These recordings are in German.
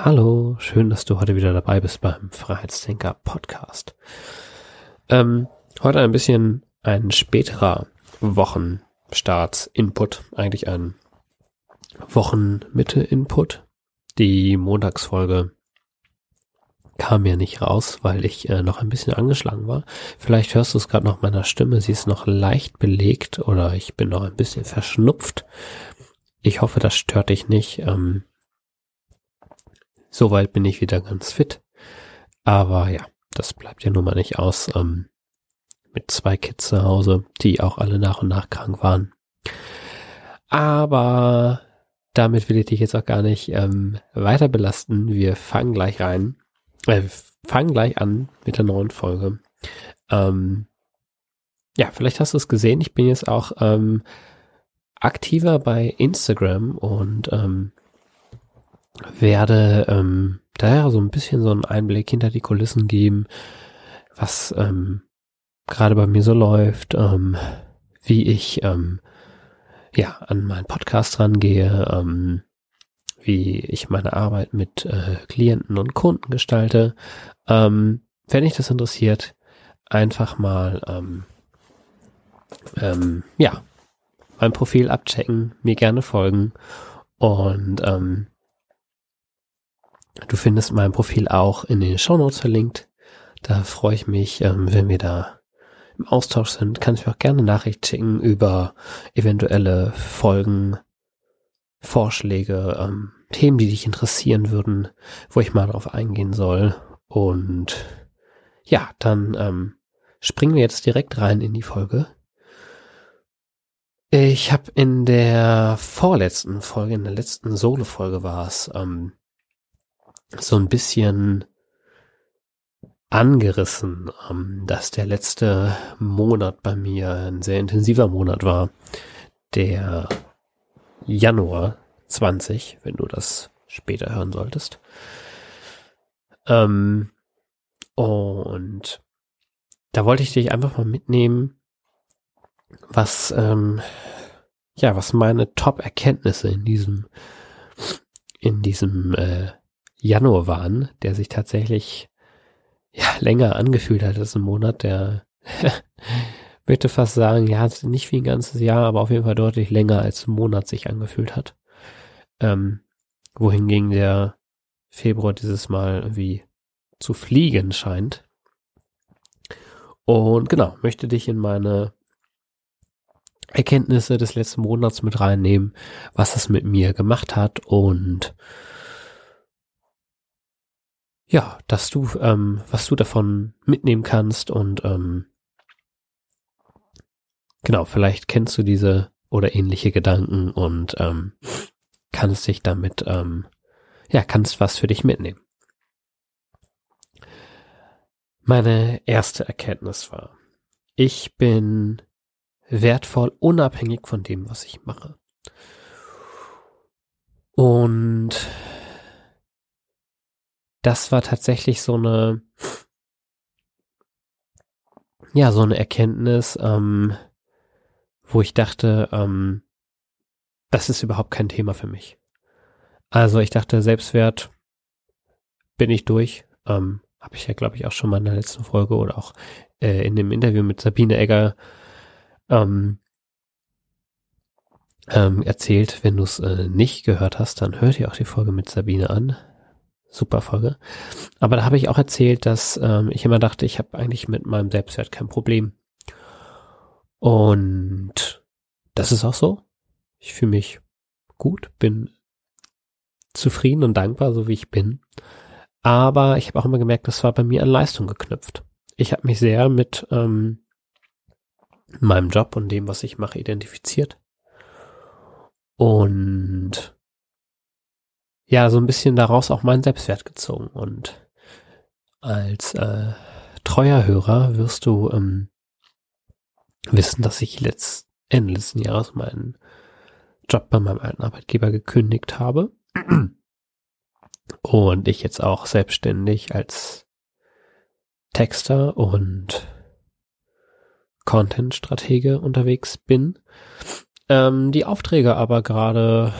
Hallo, schön, dass du heute wieder dabei bist beim Freiheitsdenker Podcast. Ähm, heute ein bisschen ein späterer Wochenstarts-Input, eigentlich ein Wochenmitte-Input. Die Montagsfolge kam ja nicht raus, weil ich äh, noch ein bisschen angeschlagen war. Vielleicht hörst du es gerade noch meiner Stimme, sie ist noch leicht belegt oder ich bin noch ein bisschen verschnupft. Ich hoffe, das stört dich nicht. Ähm, Soweit bin ich wieder ganz fit. Aber ja, das bleibt ja nun mal nicht aus. Ähm, mit zwei Kids zu Hause, die auch alle nach und nach krank waren. Aber damit will ich dich jetzt auch gar nicht ähm, weiter belasten. Wir fangen gleich rein. Äh, fangen gleich an mit der neuen Folge. Ähm, ja, vielleicht hast du es gesehen. Ich bin jetzt auch ähm, aktiver bei Instagram und ähm, werde ähm, daher so ein bisschen so einen Einblick hinter die Kulissen geben, was ähm, gerade bei mir so läuft, ähm, wie ich ähm, ja an meinen Podcast rangehe, ähm, wie ich meine Arbeit mit äh, Klienten und Kunden gestalte. Ähm, wenn dich das interessiert, einfach mal ähm, ähm, ja mein Profil abchecken, mir gerne folgen und ähm, Du findest mein Profil auch in den Shownotes verlinkt. Da freue ich mich, ähm, wenn wir da im Austausch sind. Kannst du mir auch gerne Nachricht schicken über eventuelle Folgen, Vorschläge, ähm, Themen, die dich interessieren würden, wo ich mal drauf eingehen soll. Und ja, dann ähm, springen wir jetzt direkt rein in die Folge. Ich habe in der vorletzten Folge, in der letzten Solo-Folge war es, ähm, so ein bisschen angerissen, ähm, dass der letzte Monat bei mir ein sehr intensiver Monat war. Der Januar 20, wenn du das später hören solltest. Ähm, und da wollte ich dich einfach mal mitnehmen, was, ähm, ja, was meine Top-Erkenntnisse in diesem, in diesem äh, Januar waren, der sich tatsächlich ja länger angefühlt hat als ein Monat, der möchte fast sagen, ja, nicht wie ein ganzes Jahr, aber auf jeden Fall deutlich länger als ein Monat sich angefühlt hat. Ähm, wohingegen der Februar dieses Mal irgendwie zu fliegen scheint. Und genau, möchte dich in meine Erkenntnisse des letzten Monats mit reinnehmen, was es mit mir gemacht hat und ja, dass du, ähm, was du davon mitnehmen kannst und ähm, genau, vielleicht kennst du diese oder ähnliche Gedanken und ähm, kannst dich damit, ähm, ja, kannst was für dich mitnehmen. Meine erste Erkenntnis war, ich bin wertvoll unabhängig von dem, was ich mache. Und das war tatsächlich so eine, ja, so eine Erkenntnis, ähm, wo ich dachte, ähm, das ist überhaupt kein Thema für mich. Also ich dachte, Selbstwert bin ich durch. Ähm, Habe ich ja, glaube ich, auch schon mal in der letzten Folge oder auch äh, in dem Interview mit Sabine Egger ähm, ähm, erzählt. Wenn du es äh, nicht gehört hast, dann hör dir auch die Folge mit Sabine an super Folge. Aber da habe ich auch erzählt, dass ähm, ich immer dachte, ich habe eigentlich mit meinem Selbstwert kein Problem. Und das ist auch so. Ich fühle mich gut, bin zufrieden und dankbar, so wie ich bin. Aber ich habe auch immer gemerkt, das war bei mir an Leistung geknüpft. Ich habe mich sehr mit ähm, meinem Job und dem, was ich mache, identifiziert. Und ja, so ein bisschen daraus auch meinen Selbstwert gezogen. Und als äh, treuer Hörer wirst du ähm, wissen, dass ich letzt, Ende letzten Jahres meinen Job bei meinem alten Arbeitgeber gekündigt habe und ich jetzt auch selbstständig als Texter und Content-Stratege unterwegs bin. Ähm, die Aufträge aber gerade,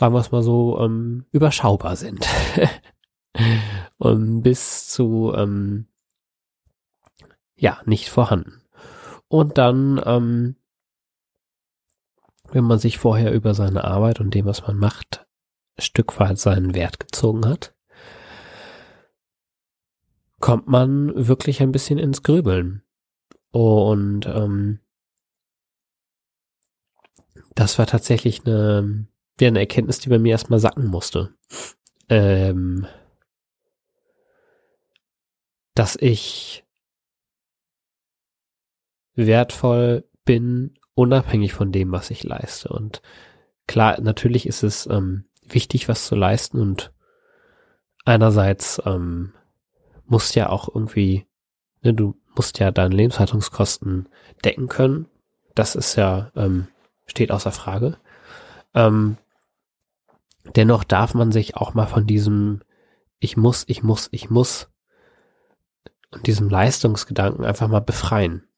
sagen wir es mal so, ähm, überschaubar sind. und bis zu, ähm, ja, nicht vorhanden. Und dann, ähm, wenn man sich vorher über seine Arbeit und dem, was man macht, Stück weit seinen Wert gezogen hat, kommt man wirklich ein bisschen ins Grübeln. Und ähm, das war tatsächlich eine, ja, eine Erkenntnis, die bei mir erstmal sacken musste. Ähm, dass ich wertvoll bin, unabhängig von dem, was ich leiste. Und klar, natürlich ist es ähm, wichtig, was zu leisten und einerseits ähm, musst ja auch irgendwie, ne, du musst ja deine Lebenshaltungskosten decken können. Das ist ja, ähm, steht außer Frage. Ähm, dennoch darf man sich auch mal von diesem ich muss, ich muss, ich muss und diesem Leistungsgedanken einfach mal befreien.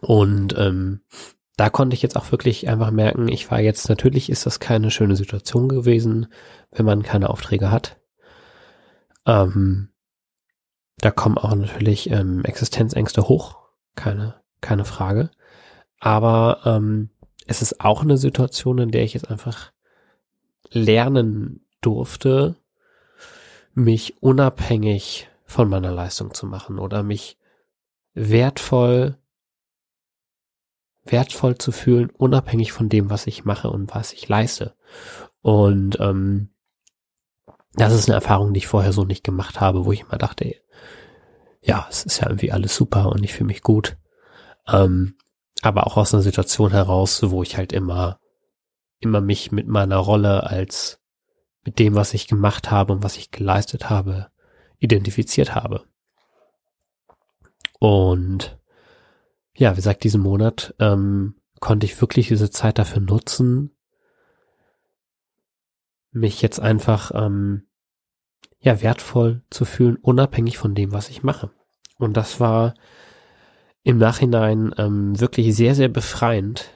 Und ähm, da konnte ich jetzt auch wirklich einfach merken, ich war jetzt, natürlich ist das keine schöne Situation gewesen, wenn man keine Aufträge hat. Ähm, da kommen auch natürlich ähm, Existenzängste hoch, keine, keine Frage. Aber ähm, es ist auch eine Situation, in der ich jetzt einfach lernen durfte, mich unabhängig von meiner Leistung zu machen oder mich wertvoll, wertvoll zu fühlen, unabhängig von dem, was ich mache und was ich leiste. Und ähm, das ist eine Erfahrung, die ich vorher so nicht gemacht habe, wo ich immer dachte, ja, es ist ja irgendwie alles super und ich fühle mich gut. Ähm, aber auch aus einer Situation heraus, wo ich halt immer, immer mich mit meiner Rolle als, mit dem, was ich gemacht habe und was ich geleistet habe, identifiziert habe. Und ja, wie gesagt, diesen Monat ähm, konnte ich wirklich diese Zeit dafür nutzen, mich jetzt einfach ähm, ja wertvoll zu fühlen, unabhängig von dem, was ich mache. Und das war im Nachhinein ähm, wirklich sehr, sehr befreiend.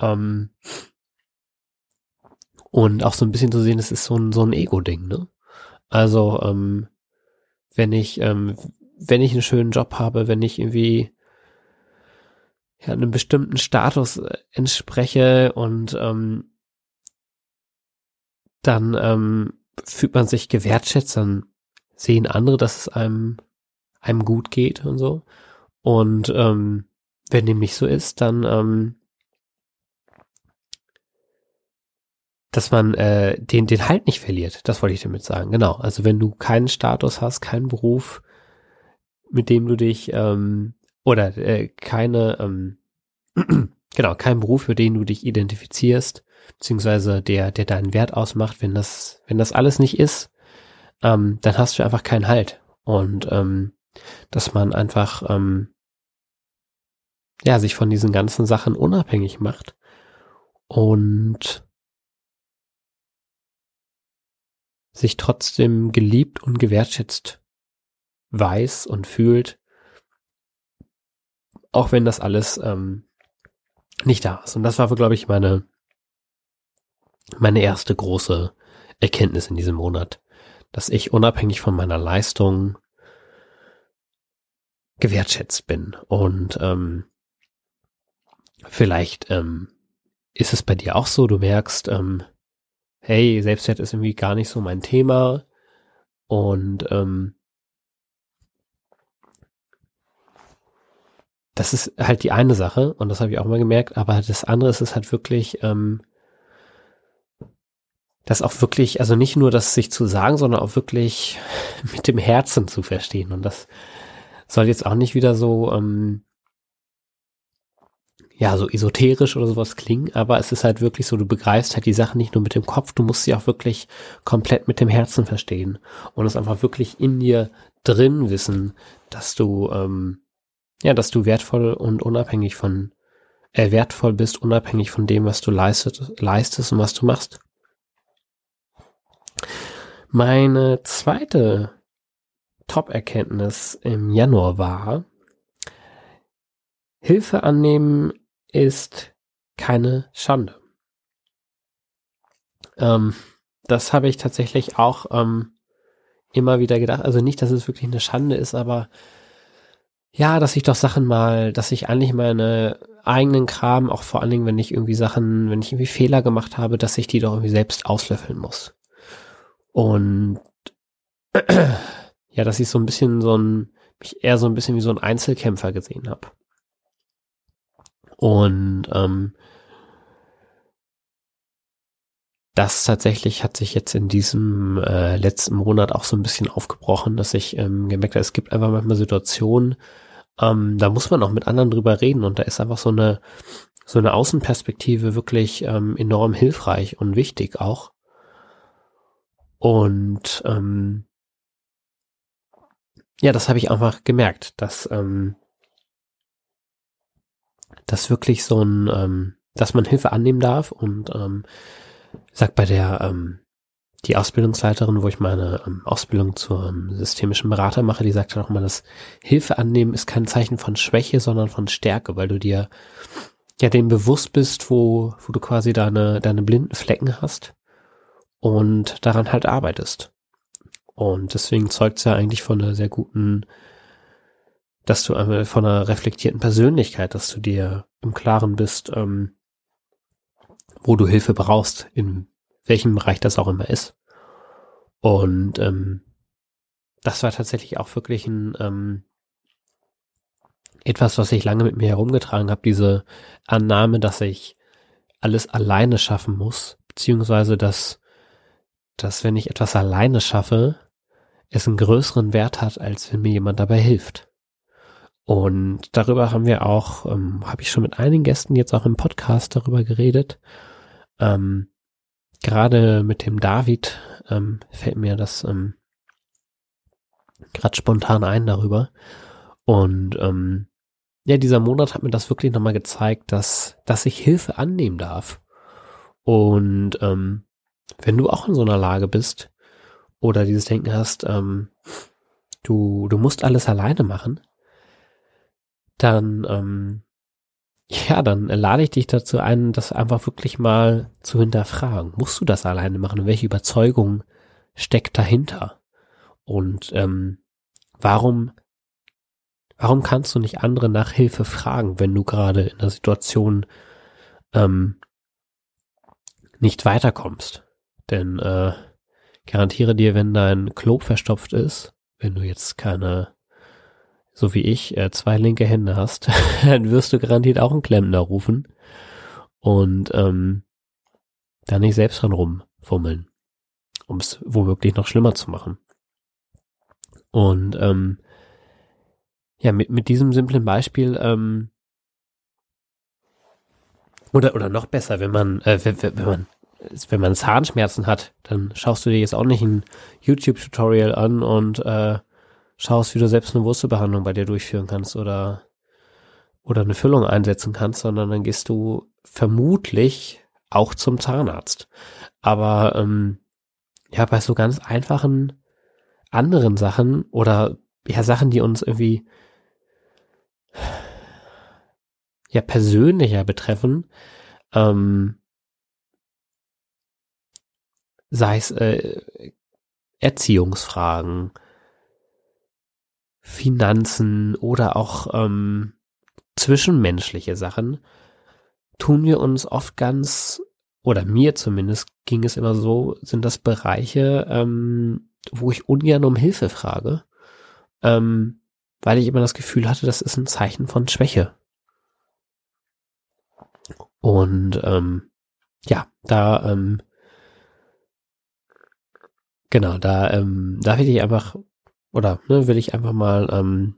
Ähm, und auch so ein bisschen zu sehen, es ist so ein, so ein Ego-Ding, ne? Also, ähm, wenn ich, ähm, wenn ich einen schönen Job habe, wenn ich irgendwie ja, einem bestimmten Status äh, entspreche und ähm, dann ähm, fühlt man sich gewertschätzt, dann sehen andere, dass es einem, einem gut geht und so. Und ähm, wenn dem nicht so ist, dann ähm, dass man äh, den den Halt nicht verliert. Das wollte ich damit sagen. Genau. Also wenn du keinen Status hast, keinen Beruf, mit dem du dich ähm, oder äh, keine ähm, genau keinen Beruf, für den du dich identifizierst, beziehungsweise der der deinen Wert ausmacht. Wenn das wenn das alles nicht ist, ähm, dann hast du einfach keinen Halt und ähm, dass man einfach ähm, ja sich von diesen ganzen Sachen unabhängig macht und sich trotzdem geliebt und gewertschätzt weiß und fühlt, auch wenn das alles ähm, nicht da ist. Und das war, glaube ich, meine, meine erste große Erkenntnis in diesem Monat, dass ich unabhängig von meiner Leistung gewertschätzt bin. Und ähm, vielleicht ähm, ist es bei dir auch so, du merkst, ähm, hey, Selbstwert ist irgendwie gar nicht so mein Thema. Und ähm, das ist halt die eine Sache und das habe ich auch mal gemerkt, aber das andere ist es halt wirklich, ähm, das auch wirklich, also nicht nur das sich zu sagen, sondern auch wirklich mit dem Herzen zu verstehen und das soll jetzt auch nicht wieder so, ähm, ja, so esoterisch oder sowas klingen, aber es ist halt wirklich so, du begreifst halt die Sachen nicht nur mit dem Kopf, du musst sie auch wirklich komplett mit dem Herzen verstehen und es einfach wirklich in dir drin wissen, dass du, ähm, ja, dass du wertvoll und unabhängig von, äh, wertvoll bist, unabhängig von dem, was du leistet, leistest und was du machst. Meine zweite Top-Erkenntnis im Januar war, Hilfe annehmen ist keine Schande. Ähm, das habe ich tatsächlich auch ähm, immer wieder gedacht. Also nicht, dass es wirklich eine Schande ist, aber ja, dass ich doch Sachen mal, dass ich eigentlich meine eigenen Kram, auch vor allen Dingen, wenn ich irgendwie Sachen, wenn ich irgendwie Fehler gemacht habe, dass ich die doch irgendwie selbst auslöffeln muss. Und ja, dass ich so ein bisschen so ein, mich eher so ein bisschen wie so ein Einzelkämpfer gesehen habe. Und ähm, das tatsächlich hat sich jetzt in diesem äh, letzten Monat auch so ein bisschen aufgebrochen, dass ich ähm, gemerkt habe, es gibt einfach manchmal Situationen, ähm, da muss man auch mit anderen drüber reden und da ist einfach so eine so eine Außenperspektive wirklich ähm, enorm hilfreich und wichtig auch. Und ähm, ja, das habe ich einfach gemerkt, dass ähm, dass wirklich so ein, ähm, dass man Hilfe annehmen darf und ähm, sagt bei der ähm, die Ausbildungsleiterin, wo ich meine ähm, Ausbildung zur ähm, systemischen Berater mache, die sagt dann auch mal, dass Hilfe annehmen ist kein Zeichen von Schwäche, sondern von Stärke, weil du dir ja dem bewusst bist, wo, wo du quasi deine, deine blinden Flecken hast und daran halt arbeitest. Und deswegen zeugt es ja eigentlich von einer sehr guten dass du einmal von einer reflektierten Persönlichkeit, dass du dir im Klaren bist, ähm, wo du Hilfe brauchst, in welchem Bereich das auch immer ist. Und ähm, das war tatsächlich auch wirklich ein ähm, etwas, was ich lange mit mir herumgetragen habe, diese Annahme, dass ich alles alleine schaffen muss, beziehungsweise dass, dass wenn ich etwas alleine schaffe, es einen größeren Wert hat, als wenn mir jemand dabei hilft. Und darüber haben wir auch, ähm, habe ich schon mit einigen Gästen jetzt auch im Podcast darüber geredet. Ähm, gerade mit dem David ähm, fällt mir das ähm, gerade spontan ein darüber. Und ähm, ja, dieser Monat hat mir das wirklich nochmal gezeigt, dass, dass ich Hilfe annehmen darf. Und ähm, wenn du auch in so einer Lage bist oder dieses Denken hast, ähm, du, du musst alles alleine machen, dann, ähm, ja, dann lade ich dich dazu ein, das einfach wirklich mal zu hinterfragen. Musst du das alleine machen? Welche Überzeugung steckt dahinter? Und ähm, warum, warum kannst du nicht andere nach Hilfe fragen, wenn du gerade in der Situation ähm, nicht weiterkommst? Denn äh, garantiere dir, wenn dein Klo verstopft ist, wenn du jetzt keine so wie ich, äh, zwei linke Hände hast, dann wirst du garantiert auch einen Klempner rufen und ähm, da nicht selbst dran rumfummeln, um es womöglich noch schlimmer zu machen. Und ähm, ja, mit, mit diesem simplen Beispiel, ähm, oder, oder noch besser, wenn man, äh, wenn, wenn man wenn man Zahnschmerzen hat, dann schaust du dir jetzt auch nicht ein YouTube-Tutorial an und äh, schaust, wie du selbst eine Wurzelbehandlung bei dir durchführen kannst oder, oder eine Füllung einsetzen kannst, sondern dann gehst du vermutlich auch zum Zahnarzt. Aber ähm, ja, bei so ganz einfachen anderen Sachen oder ja, Sachen, die uns irgendwie ja persönlicher betreffen, ähm, sei es äh, Erziehungsfragen, Finanzen oder auch ähm, zwischenmenschliche Sachen, tun wir uns oft ganz, oder mir zumindest ging es immer so, sind das Bereiche, ähm, wo ich ungern um Hilfe frage, ähm, weil ich immer das Gefühl hatte, das ist ein Zeichen von Schwäche. Und ähm, ja, da ähm, genau, da ähm, da will ich einfach oder ne, will ich einfach mal ähm,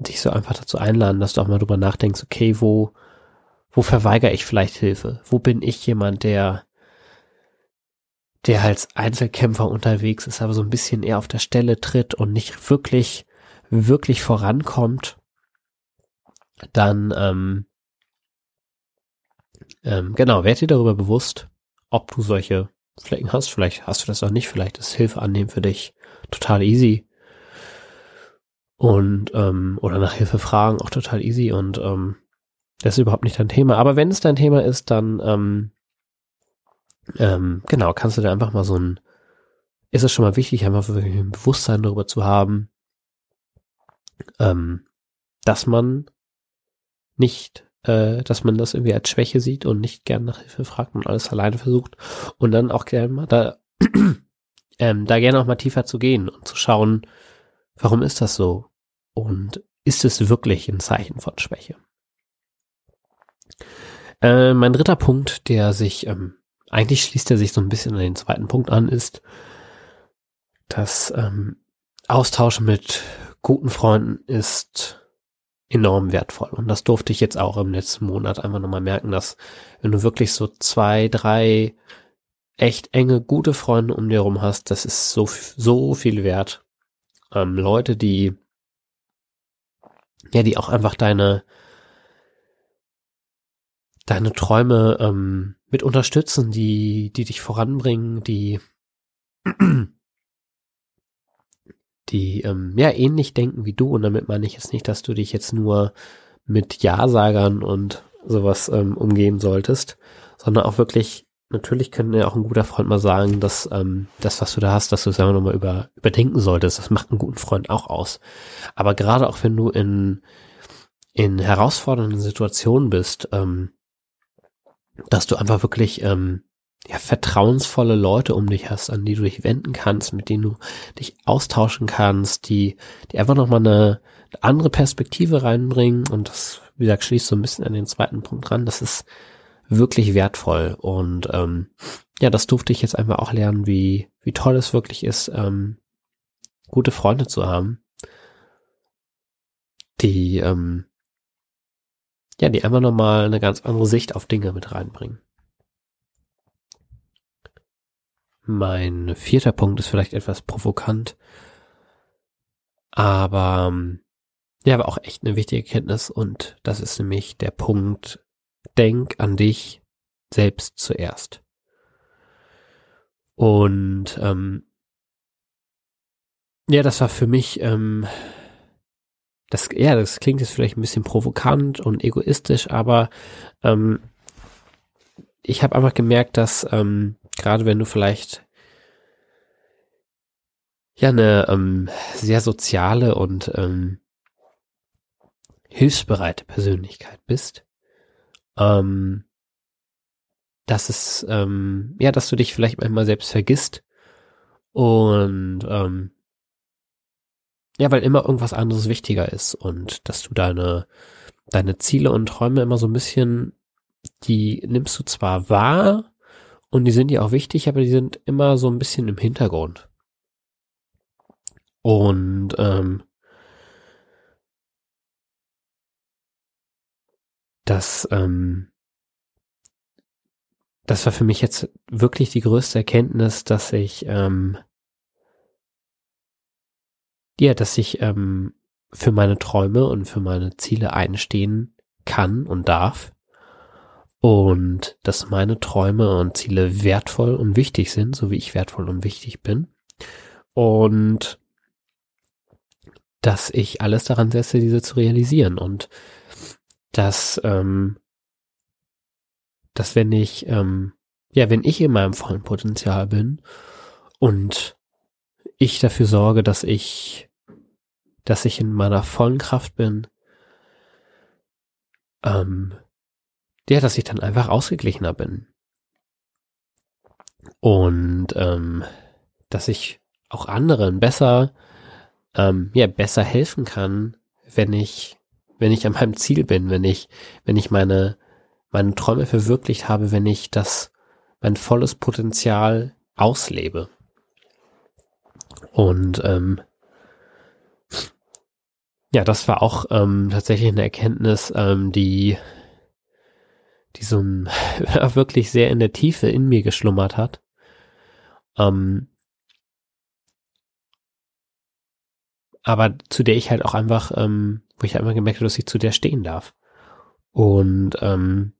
dich so einfach dazu einladen, dass du auch mal drüber nachdenkst, okay, wo, wo verweigere ich vielleicht Hilfe? Wo bin ich jemand, der, der als Einzelkämpfer unterwegs ist, aber so ein bisschen eher auf der Stelle tritt und nicht wirklich, wirklich vorankommt? Dann, ähm, ähm, genau, werd dir darüber bewusst, ob du solche Flecken hast. Vielleicht hast du das auch nicht. Vielleicht ist Hilfe annehmen für dich total easy. Und, ähm, oder nach Hilfe fragen auch total easy und ähm, das ist überhaupt nicht dein Thema. Aber wenn es dein Thema ist, dann ähm, ähm, genau, kannst du dir einfach mal so ein, ist es schon mal wichtig, einfach wirklich ein Bewusstsein darüber zu haben, ähm, dass man nicht äh, dass man das irgendwie als Schwäche sieht und nicht gern nach Hilfe fragt und alles alleine versucht und dann auch gerne mal da, ähm, da gerne auch mal tiefer zu gehen und zu schauen, warum ist das so und ist es wirklich ein Zeichen von Schwäche? Äh, mein dritter Punkt, der sich, ähm, eigentlich schließt er sich so ein bisschen an den zweiten Punkt an, ist, dass ähm, Austausch mit guten Freunden ist enorm wertvoll. Und das durfte ich jetzt auch im letzten Monat einfach nochmal merken, dass wenn du wirklich so zwei, drei echt enge, gute Freunde um dir herum hast, das ist so, so viel wert. Ähm, Leute, die, ja, die auch einfach deine, deine Träume ähm, mit unterstützen, die, die dich voranbringen, die die ähm, ja ähnlich denken wie du. Und damit meine ich jetzt nicht, dass du dich jetzt nur mit Ja-Sagern und sowas ähm, umgehen solltest, sondern auch wirklich, natürlich könnte ja auch ein guter Freund mal sagen, dass ähm, das, was du da hast, dass du es einfach nochmal über, überdenken solltest. Das macht einen guten Freund auch aus. Aber gerade auch wenn du in, in herausfordernden Situationen bist, ähm, dass du einfach wirklich ähm, ja, vertrauensvolle Leute um dich hast, an die du dich wenden kannst, mit denen du dich austauschen kannst, die, die einfach nochmal eine, eine andere Perspektive reinbringen. Und das, wie gesagt, schließt so ein bisschen an den zweiten Punkt ran. Das ist wirklich wertvoll. Und ähm, ja, das durfte ich jetzt einfach auch lernen, wie, wie toll es wirklich ist, ähm, gute Freunde zu haben, die, ähm, ja, die einfach nochmal eine ganz andere Sicht auf Dinge mit reinbringen. Mein vierter Punkt ist vielleicht etwas provokant, aber ähm, ja, aber auch echt eine wichtige Kenntnis und das ist nämlich der Punkt, denk an dich selbst zuerst. Und ähm, ja, das war für mich, ähm, das, ja, das klingt jetzt vielleicht ein bisschen provokant und egoistisch, aber ähm, ich habe einfach gemerkt, dass ähm, gerade wenn du vielleicht ja eine ähm, sehr soziale und ähm, hilfsbereite Persönlichkeit bist, ähm, dass es ähm, ja, dass du dich vielleicht manchmal selbst vergisst und ähm, ja, weil immer irgendwas anderes wichtiger ist und dass du deine deine Ziele und Träume immer so ein bisschen die nimmst du zwar wahr, und die sind ja auch wichtig, aber die sind immer so ein bisschen im Hintergrund. Und ähm, das, ähm, das war für mich jetzt wirklich die größte Erkenntnis, dass ich, ähm, ja, dass ich ähm, für meine Träume und für meine Ziele einstehen kann und darf und dass meine Träume und Ziele wertvoll und wichtig sind, so wie ich wertvoll und wichtig bin. Und dass ich alles daran setze, diese zu realisieren und dass, ähm, dass wenn ich, ähm, ja, wenn ich in meinem vollen Potenzial bin und ich dafür sorge, dass ich, dass ich in meiner vollen Kraft bin, ähm, ja, dass ich dann einfach ausgeglichener bin. Und ähm, dass ich auch anderen besser, ähm, ja, besser helfen kann, wenn ich, wenn ich an meinem Ziel bin, wenn ich, wenn ich meine, meine Träume verwirklicht habe, wenn ich das, mein volles Potenzial auslebe. Und ähm, ja, das war auch ähm, tatsächlich eine Erkenntnis, ähm, die, die so ein, wirklich sehr in der Tiefe in mir geschlummert hat. Ähm, aber zu der ich halt auch einfach, ähm, wo ich einfach gemerkt habe, dass ich zu der stehen darf. Und ähm,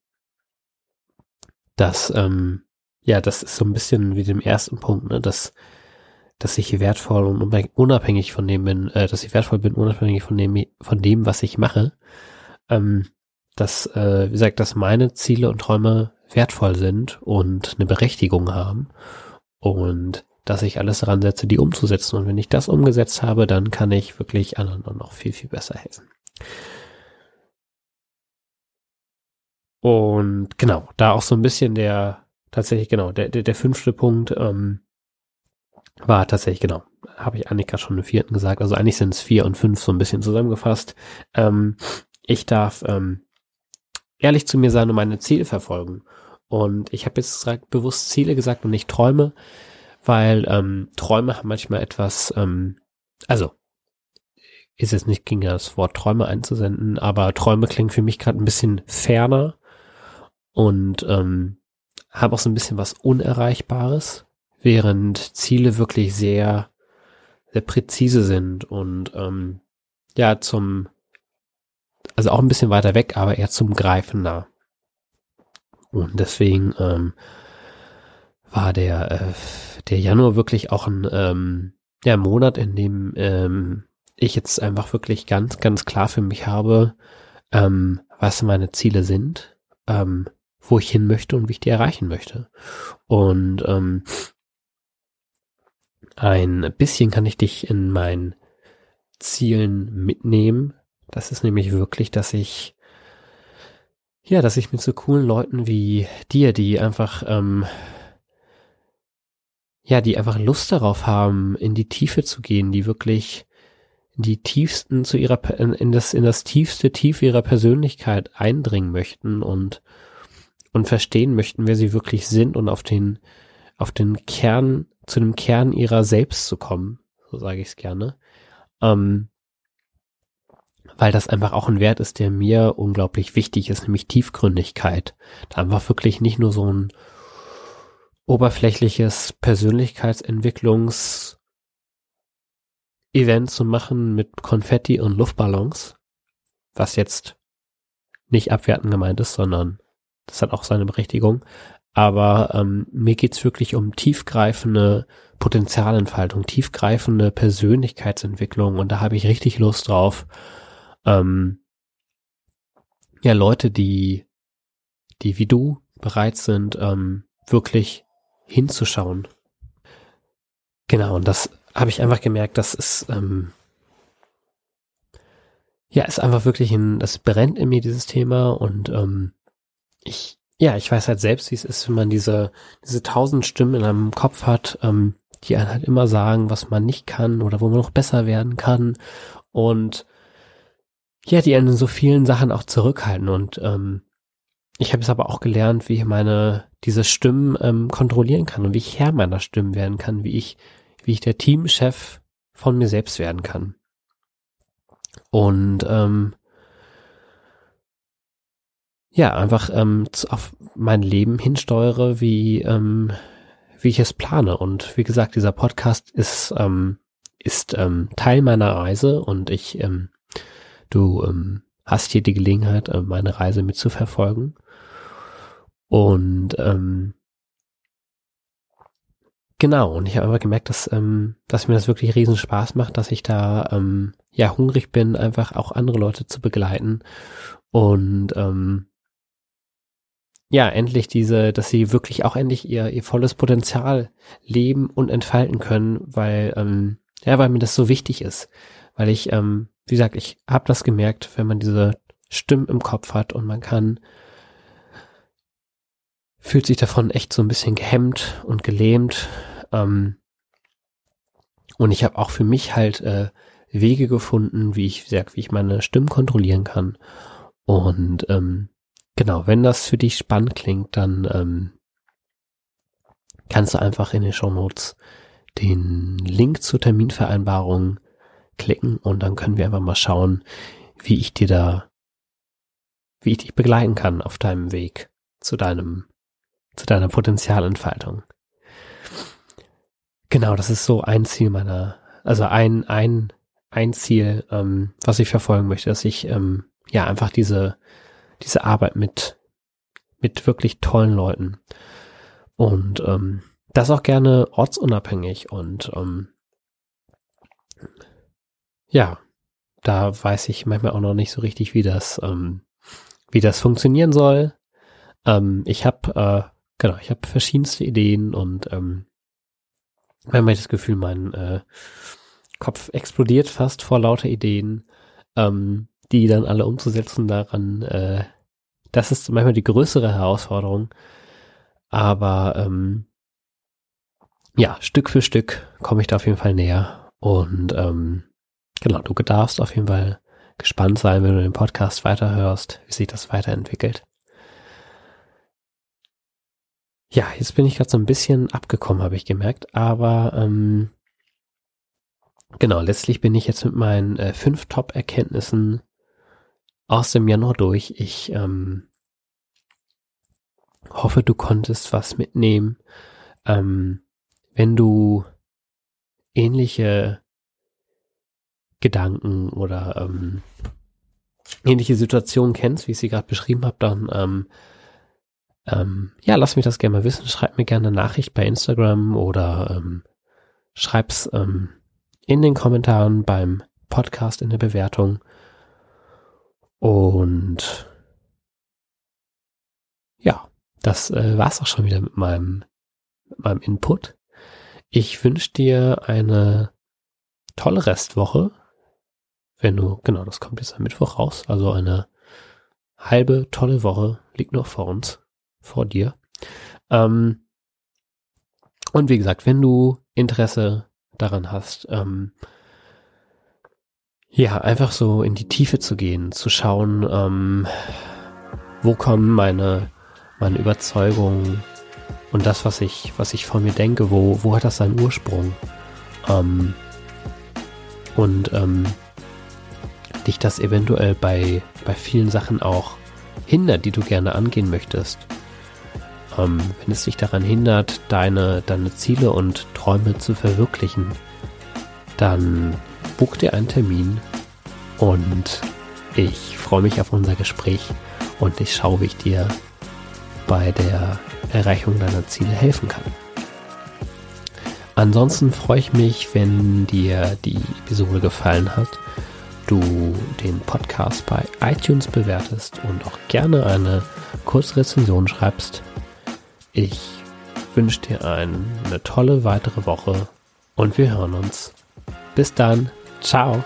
das, ähm, ja, das ist so ein bisschen wie dem ersten Punkt, ne, dass, dass ich wertvoll und unabhängig von dem bin, äh, dass ich wertvoll bin, unabhängig von dem, von dem, was ich mache. Ähm, dass, äh, wie gesagt, dass meine Ziele und Träume wertvoll sind und eine Berechtigung haben und dass ich alles daran setze, die umzusetzen. Und wenn ich das umgesetzt habe, dann kann ich wirklich anderen noch viel, viel besser helfen. Und genau, da auch so ein bisschen der, tatsächlich genau, der, der, der fünfte Punkt ähm, war tatsächlich, genau, habe ich eigentlich gerade schon den vierten gesagt, also eigentlich sind es vier und fünf so ein bisschen zusammengefasst. Ähm, ich darf ähm, ehrlich zu mir sein und meine Ziele verfolgen. Und ich habe jetzt bewusst Ziele gesagt und nicht Träume, weil ähm, Träume haben manchmal etwas, ähm, also ist es nicht, ja das Wort Träume einzusenden, aber Träume klingen für mich gerade ein bisschen ferner und ähm, haben auch so ein bisschen was Unerreichbares, während Ziele wirklich sehr, sehr präzise sind und ähm, ja zum, also auch ein bisschen weiter weg, aber eher zum Greifen nah. Und deswegen ähm, war der, äh, der Januar wirklich auch ein ähm, ja, Monat, in dem ähm, ich jetzt einfach wirklich ganz, ganz klar für mich habe, ähm, was meine Ziele sind, ähm, wo ich hin möchte und wie ich die erreichen möchte. Und ähm, ein bisschen kann ich dich in meinen Zielen mitnehmen. Das ist nämlich wirklich, dass ich ja, dass ich mit so coolen Leuten wie dir, die einfach ähm, ja, die einfach Lust darauf haben, in die Tiefe zu gehen, die wirklich die tiefsten zu ihrer in das in das tiefste Tief ihrer Persönlichkeit eindringen möchten und und verstehen möchten, wer sie wirklich sind und auf den auf den Kern zu dem Kern ihrer selbst zu kommen, so sage ich es gerne. Ähm, weil das einfach auch ein Wert ist, der mir unglaublich wichtig ist, nämlich Tiefgründigkeit. Da einfach wirklich nicht nur so ein oberflächliches Persönlichkeitsentwicklungs Event zu machen mit Konfetti und Luftballons, was jetzt nicht abwertend gemeint ist, sondern das hat auch seine Berechtigung. Aber ähm, mir geht's wirklich um tiefgreifende Potenzialentfaltung, tiefgreifende Persönlichkeitsentwicklung und da habe ich richtig Lust drauf. Ähm, ja, Leute, die, die wie du bereit sind, ähm, wirklich hinzuschauen. Genau, und das habe ich einfach gemerkt, das ist, ähm, ja, ist einfach wirklich ein, das brennt in mir, dieses Thema, und ähm, ich, ja, ich weiß halt selbst, wie es ist, wenn man diese, diese tausend Stimmen in einem Kopf hat, ähm, die einen halt immer sagen, was man nicht kann oder wo man noch besser werden kann und ja, die einen in so vielen Sachen auch zurückhalten und ähm, ich habe es aber auch gelernt, wie ich meine diese Stimmen ähm, kontrollieren kann und wie ich Herr meiner Stimmen werden kann, wie ich wie ich der Teamchef von mir selbst werden kann. Und ähm, ja, einfach ähm, auf mein Leben hinsteuere, wie, ähm, wie ich es plane. Und wie gesagt, dieser Podcast ist, ähm, ist ähm, Teil meiner Reise und ich, ähm, du ähm, hast hier die Gelegenheit, äh, meine Reise mitzuverfolgen. Und ähm, genau, und ich habe einfach gemerkt, dass, ähm, dass mir das wirklich riesen Spaß macht, dass ich da ähm, ja hungrig bin, einfach auch andere Leute zu begleiten und ähm, ja, endlich diese, dass sie wirklich auch endlich ihr, ihr volles Potenzial leben und entfalten können, weil, ähm, ja, weil mir das so wichtig ist. Weil ich, ähm, wie gesagt, ich habe das gemerkt, wenn man diese Stimmen im Kopf hat und man kann, fühlt sich davon echt so ein bisschen gehemmt und gelähmt. Ähm, und ich habe auch für mich halt äh, Wege gefunden, wie ich, gesagt, wie ich meine Stimmen kontrollieren kann. Und ähm, Genau, wenn das für dich spannend klingt, dann ähm, kannst du einfach in den Show Notes den Link zur Terminvereinbarung klicken und dann können wir einfach mal schauen, wie ich dir da, wie ich dich begleiten kann auf deinem Weg zu deinem, zu deiner Potenzialentfaltung. Genau, das ist so ein Ziel meiner, also ein, ein, ein Ziel, ähm, was ich verfolgen möchte, dass ich ähm, ja einfach diese, diese Arbeit mit, mit wirklich tollen Leuten und ähm, das auch gerne ortsunabhängig und ähm, ja, da weiß ich manchmal auch noch nicht so richtig, wie das, ähm, wie das funktionieren soll. Ähm, ich habe, äh, genau, ich habe verschiedenste Ideen und ähm, manchmal das Gefühl, mein äh, Kopf explodiert fast vor lauter Ideen, ähm, die dann alle umzusetzen daran. Äh, das ist manchmal die größere Herausforderung. Aber ähm, ja, Stück für Stück komme ich da auf jeden Fall näher. Und ähm, genau, du darfst auf jeden Fall gespannt sein, wenn du den Podcast weiterhörst, wie sich das weiterentwickelt. Ja, jetzt bin ich gerade so ein bisschen abgekommen, habe ich gemerkt, aber ähm, genau, letztlich bin ich jetzt mit meinen äh, fünf Top-Erkenntnissen aus dem Januar durch. Ich ähm, hoffe, du konntest was mitnehmen. Ähm, wenn du ähnliche Gedanken oder ähm, ähnliche Situationen kennst, wie ich sie gerade beschrieben habe, dann ähm, ähm, ja, lass mich das gerne mal wissen. Schreib mir gerne eine Nachricht bei Instagram oder ähm, schreib's ähm, in den Kommentaren beim Podcast in der Bewertung. Und ja, das äh, war's auch schon wieder mit meinem, mit meinem Input. Ich wünsche dir eine tolle Restwoche. Wenn du, genau, das kommt jetzt am Mittwoch raus. Also eine halbe tolle Woche liegt noch vor uns, vor dir. Ähm, und wie gesagt, wenn du Interesse daran hast, ähm, ja, einfach so in die Tiefe zu gehen, zu schauen, ähm, wo kommen meine meine Überzeugung und das, was ich, was ich von mir denke, wo, wo hat das seinen Ursprung? Ähm, und ähm, dich das eventuell bei, bei vielen Sachen auch hindert, die du gerne angehen möchtest. Ähm, wenn es dich daran hindert, deine, deine Ziele und Träume zu verwirklichen, dann buch dir einen Termin und ich freue mich auf unser Gespräch und ich schaue, wie ich dir bei der Erreichung deiner Ziele helfen kann. Ansonsten freue ich mich, wenn dir die Episode gefallen hat, du den Podcast bei iTunes bewertest und auch gerne eine kurze Rezension schreibst. Ich wünsche dir eine tolle weitere Woche und wir hören uns. Bis dann. Ciao.